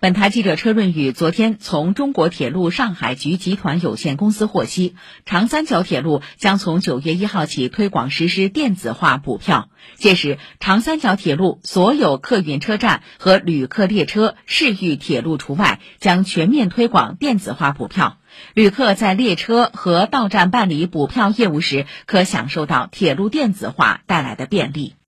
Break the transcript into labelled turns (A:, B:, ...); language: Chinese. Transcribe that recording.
A: 本台记者车润宇昨天从中国铁路上海局集团有限公司获悉长三角铁路将从九月一号起推广实施电子化补票。届时长三角铁路所有客运车站和旅客列车市域铁路除外将全面推广电子化补票。旅客在列车和到站办理补票业务时可享受到铁路电子化带来的便利。